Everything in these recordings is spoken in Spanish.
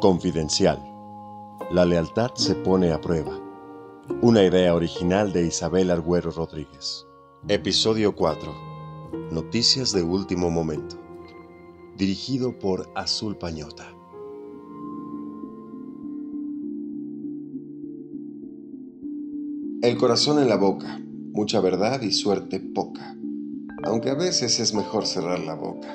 Confidencial. La lealtad se pone a prueba. Una idea original de Isabel Argüero Rodríguez. Episodio 4. Noticias de último momento. Dirigido por Azul Pañota. El corazón en la boca, mucha verdad y suerte poca, aunque a veces es mejor cerrar la boca.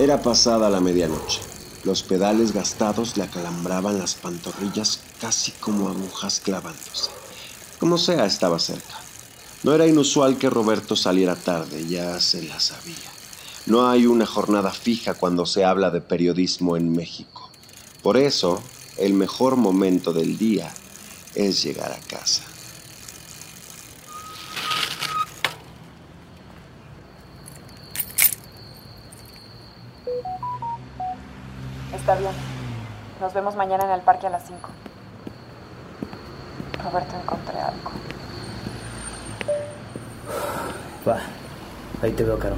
Era pasada la medianoche. Los pedales gastados le acalambraban las pantorrillas casi como agujas clavándose. Como sea, estaba cerca. No era inusual que Roberto saliera tarde, ya se la sabía. No hay una jornada fija cuando se habla de periodismo en México. Por eso, el mejor momento del día es llegar a casa. Está bien. Nos vemos mañana en el parque a las 5. Roberto, encontré algo. Va, ahí te veo, Caro.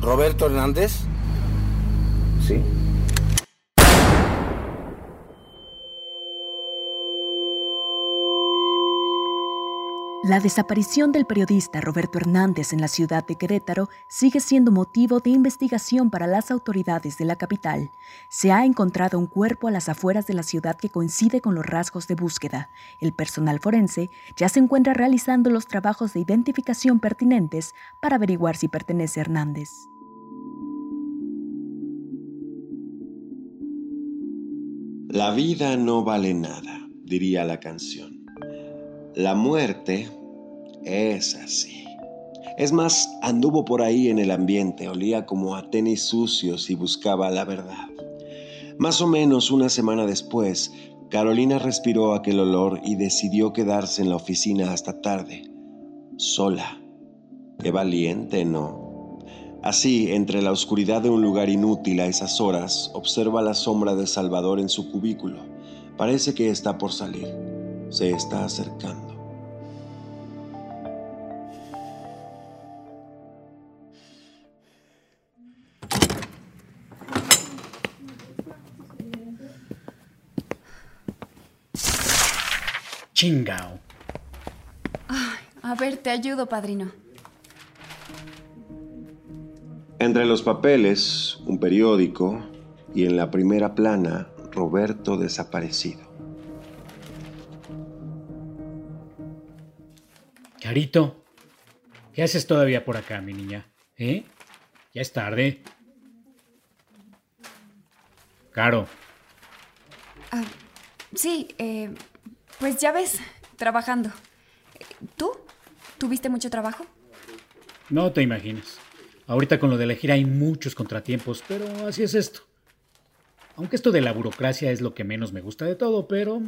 ¿Roberto Hernández? ¿Sí? La desaparición del periodista Roberto Hernández en la ciudad de Querétaro sigue siendo motivo de investigación para las autoridades de la capital. Se ha encontrado un cuerpo a las afueras de la ciudad que coincide con los rasgos de búsqueda. El personal forense ya se encuentra realizando los trabajos de identificación pertinentes para averiguar si pertenece a Hernández. La vida no vale nada, diría la canción. La muerte es así. Es más, anduvo por ahí en el ambiente, olía como a tenis sucios y buscaba la verdad. Más o menos una semana después, Carolina respiró aquel olor y decidió quedarse en la oficina hasta tarde, sola. Qué valiente, ¿no? Así, entre la oscuridad de un lugar inútil a esas horas, observa la sombra de Salvador en su cubículo. Parece que está por salir se está acercando. Chingao. A ver, te ayudo, padrino. Entre los papeles, un periódico y en la primera plana, Roberto desaparecido. Carito, ¿qué haces todavía por acá, mi niña? ¿Eh? Ya es tarde. Caro, Ah, sí, eh, pues ya ves, trabajando. ¿Tú? ¿Tuviste mucho trabajo? no te imaginas. Ahorita con lo de elegir hay muchos contratiempos, pero así es esto. Aunque esto de la burocracia es lo que menos me gusta de todo, pero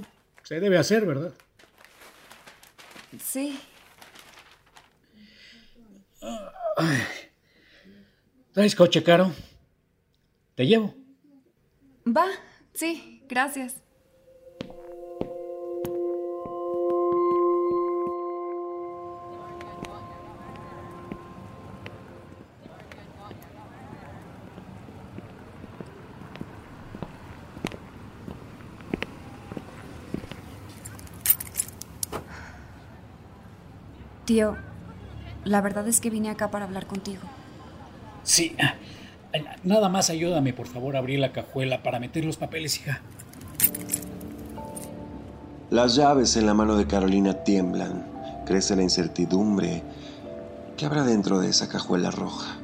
se debe hacer, ¿verdad? Sí. ¿Traes coche, Caro? Te llevo. Va, sí, gracias. Tío, la verdad es que vine acá para hablar contigo. Sí. Nada más ayúdame, por favor, a abrir la cajuela para meter los papeles, hija. Las llaves en la mano de Carolina tiemblan. Crece la incertidumbre. ¿Qué habrá dentro de esa cajuela roja?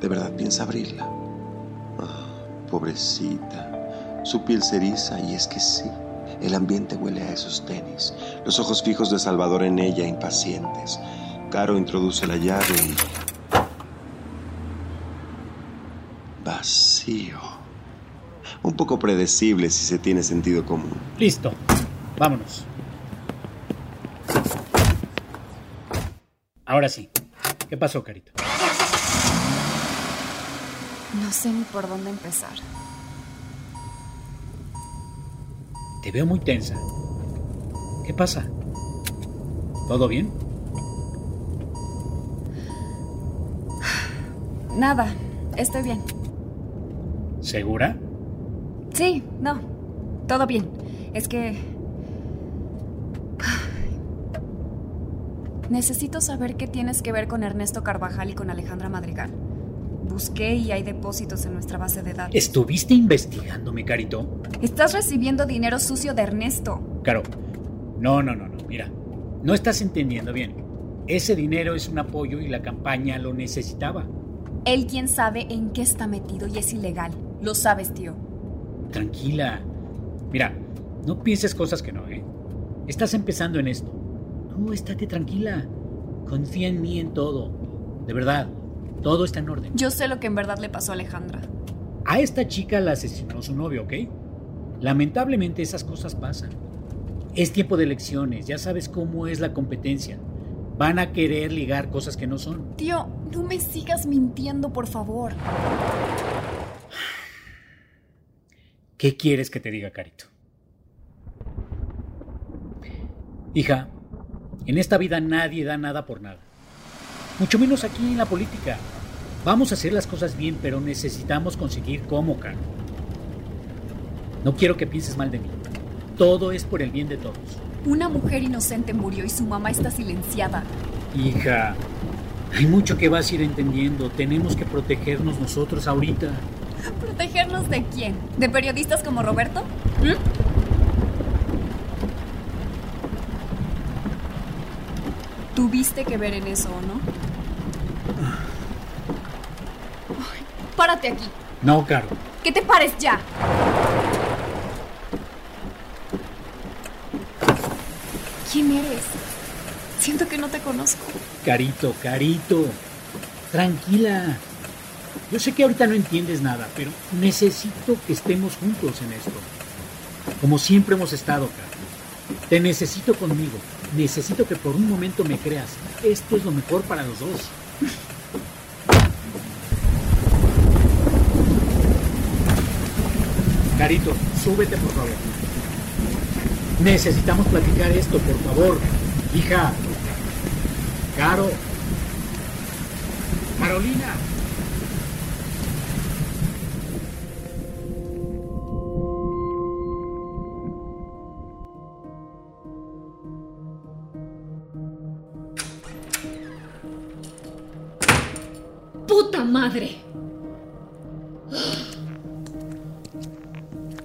¿De verdad piensa abrirla? Ah, pobrecita. Su piel se eriza y es que sí. El ambiente huele a esos tenis. Los ojos fijos de Salvador en ella, impacientes. Caro introduce la llave y... Vacío. Un poco predecible si se tiene sentido común. Listo. Vámonos. Ahora sí. ¿Qué pasó, Carito? No sé ni por dónde empezar. Te veo muy tensa. ¿Qué pasa? ¿Todo bien? Nada, estoy bien. ¿Segura? Sí, no, todo bien. Es que... Necesito saber qué tienes que ver con Ernesto Carvajal y con Alejandra Madrigal. Busqué y hay depósitos en nuestra base de datos. ¿Estuviste investigándome, Carito? Estás recibiendo dinero sucio de Ernesto. Caro, no, no, no, no, mira. No estás entendiendo bien. Ese dinero es un apoyo y la campaña lo necesitaba. Él quien sabe en qué está metido y es ilegal. Lo sabes, tío. Tranquila. Mira, no pienses cosas que no, ¿eh? Estás empezando en esto. Tú estate tranquila. Confía en mí en todo. De verdad, todo está en orden. Yo sé lo que en verdad le pasó a Alejandra. A esta chica la asesinó su novio, ¿ok? Lamentablemente esas cosas pasan. Es tiempo de elecciones, ya sabes cómo es la competencia. Van a querer ligar cosas que no son. Tío, no me sigas mintiendo, por favor. ¿Qué quieres que te diga, Carito? Hija, en esta vida nadie da nada por nada. Mucho menos aquí en la política. Vamos a hacer las cosas bien, pero necesitamos conseguir cómo, Caro. No quiero que pienses mal de mí. Todo es por el bien de todos. Una mujer inocente murió y su mamá está silenciada. Hija, hay mucho que vas a ir entendiendo. Tenemos que protegernos nosotros ahorita. ¿Protegernos de quién? ¿De periodistas como Roberto? ¿Mm? Tuviste que ver en eso, ¿o no? Ay, párate aquí. No, Caro. Que te pares ya. ¿Quién eres? Siento que no te conozco. Carito, Carito. Tranquila. Yo sé que ahorita no entiendes nada, pero necesito que estemos juntos en esto. Como siempre hemos estado, Caro. Te necesito conmigo. Necesito que por un momento me creas. Esto es lo mejor para los dos. Carito, súbete por favor. Necesitamos platicar esto, por favor. Hija. Caro. Carolina. ¡Puta madre!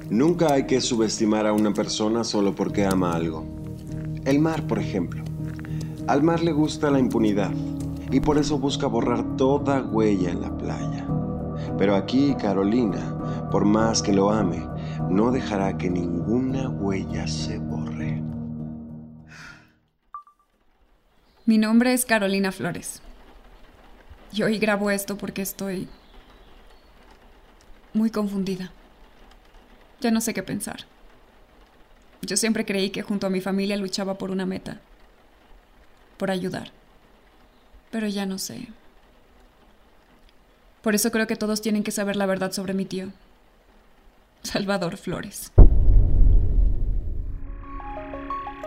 Nunca hay que subestimar a una persona solo porque ama algo. El mar, por ejemplo. Al mar le gusta la impunidad y por eso busca borrar toda huella en la playa. Pero aquí Carolina, por más que lo ame, no dejará que ninguna huella se borre. Mi nombre es Carolina Flores. Y hoy grabo esto porque estoy muy confundida. Ya no sé qué pensar. Yo siempre creí que junto a mi familia luchaba por una meta, por ayudar. Pero ya no sé. Por eso creo que todos tienen que saber la verdad sobre mi tío, Salvador Flores.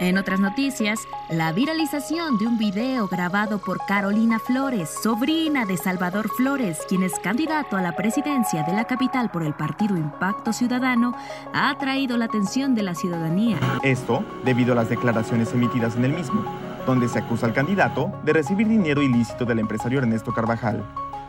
En otras noticias, la viralización de un video grabado por Carolina Flores, sobrina de Salvador Flores, quien es candidato a la presidencia de la capital por el partido Impacto Ciudadano, ha atraído la atención de la ciudadanía. Esto debido a las declaraciones emitidas en el mismo, donde se acusa al candidato de recibir dinero ilícito del empresario Ernesto Carvajal,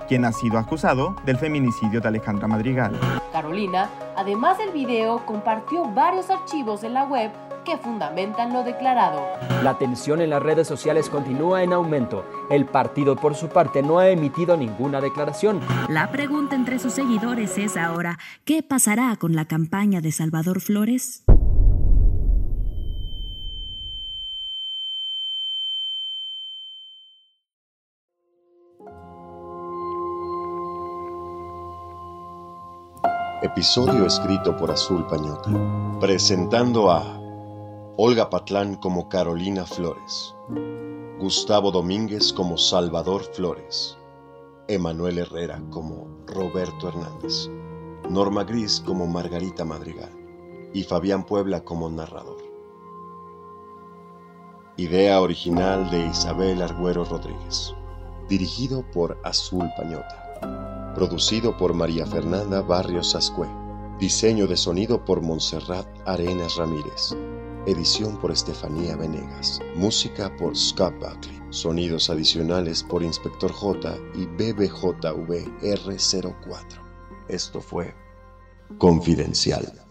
quien ha sido acusado del feminicidio de Alejandra Madrigal. Carolina, además del video, compartió varios archivos en la web que fundamentan lo declarado. La tensión en las redes sociales continúa en aumento. El partido, por su parte, no ha emitido ninguna declaración. La pregunta entre sus seguidores es ahora, ¿qué pasará con la campaña de Salvador Flores? Episodio escrito por Azul Pañota. Presentando a Olga Patlán como Carolina Flores, Gustavo Domínguez como Salvador Flores, Emanuel Herrera como Roberto Hernández, Norma Gris como Margarita Madrigal y Fabián Puebla como narrador. Idea original de Isabel Argüero Rodríguez. Dirigido por Azul Pañota. Producido por María Fernanda Barrios Ascue. Diseño de sonido por Montserrat Arenas Ramírez. Edición por Estefanía Venegas. Música por Scott Buckley. Sonidos adicionales por Inspector J y BBJVR04. Esto fue Confidencial.